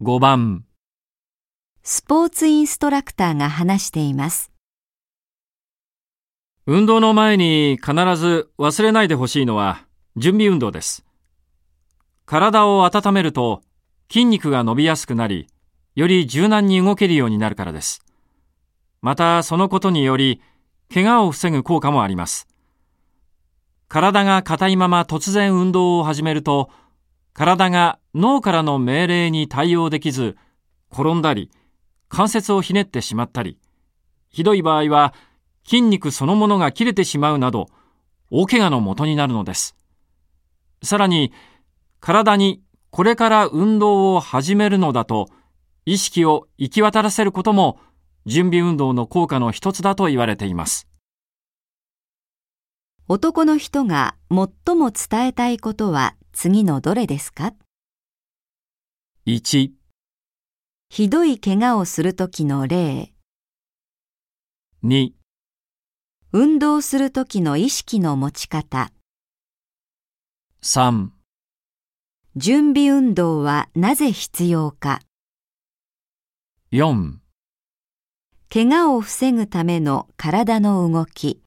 5番スポーツインストラクターが話しています。運動の前に必ず忘れないでほしいのは準備運動です。体を温めると筋肉が伸びやすくなり、より柔軟に動けるようになるからです。またそのことにより、怪我を防ぐ効果もあります。体が硬いまま突然運動を始めると、体が脳からの命令に対応できず、転んだり、関節をひねってしまったり、ひどい場合は筋肉そのものが切れてしまうなど、大怪我の元になるのです。さらに、体にこれから運動を始めるのだと、意識を行き渡らせることも、準備運動の効果の一つだと言われています。男の人が最も伝えたいことは次のどれですか？1、ひどい怪我をするときの例、2、運動するときの意識の持ち方、3、準備運動はなぜ必要か、4怪我を防ぐための体の動き、